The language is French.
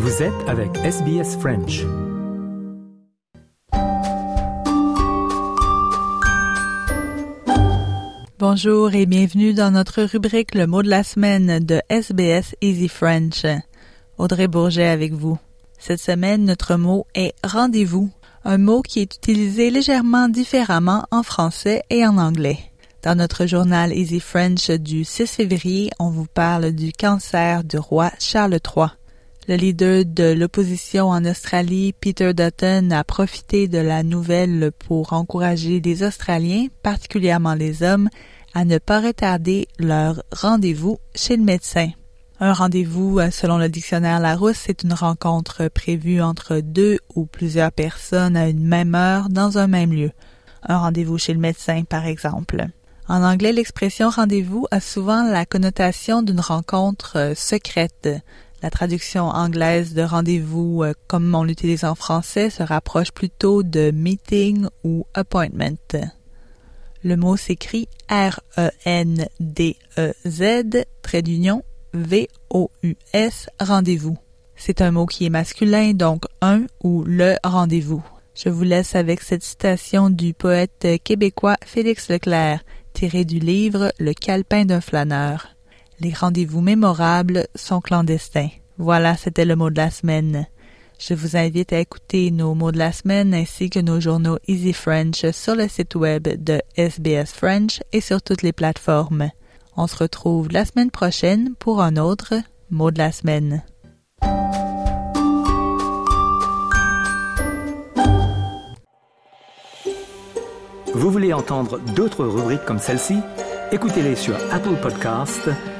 Vous êtes avec SBS French. Bonjour et bienvenue dans notre rubrique Le mot de la semaine de SBS Easy French. Audrey Bourget avec vous. Cette semaine, notre mot est rendez-vous, un mot qui est utilisé légèrement différemment en français et en anglais. Dans notre journal Easy French du 6 février, on vous parle du cancer du roi Charles III. Le leader de l'opposition en Australie, Peter Dutton, a profité de la nouvelle pour encourager les Australiens, particulièrement les hommes, à ne pas retarder leur rendez-vous chez le médecin. Un rendez-vous, selon le dictionnaire Larousse, c'est une rencontre prévue entre deux ou plusieurs personnes à une même heure dans un même lieu. Un rendez-vous chez le médecin, par exemple. En anglais, l'expression rendez-vous a souvent la connotation d'une rencontre secrète, la traduction anglaise de rendez-vous, euh, comme on l'utilise en français, se rapproche plutôt de meeting ou appointment. Le mot s'écrit R-E-N-D-E-Z, trait d'union, V-O-U-S, rendez-vous. C'est un mot qui est masculin, donc un ou le rendez-vous. Je vous laisse avec cette citation du poète québécois Félix Leclerc, tirée du livre Le calepin d'un flâneur. Les rendez-vous mémorables sont clandestins. Voilà, c'était le mot de la semaine. Je vous invite à écouter nos mots de la semaine ainsi que nos journaux Easy French sur le site web de SBS French et sur toutes les plateformes. On se retrouve la semaine prochaine pour un autre mot de la semaine. Vous voulez entendre d'autres rubriques comme celle-ci? Écoutez-les sur Apple Podcasts,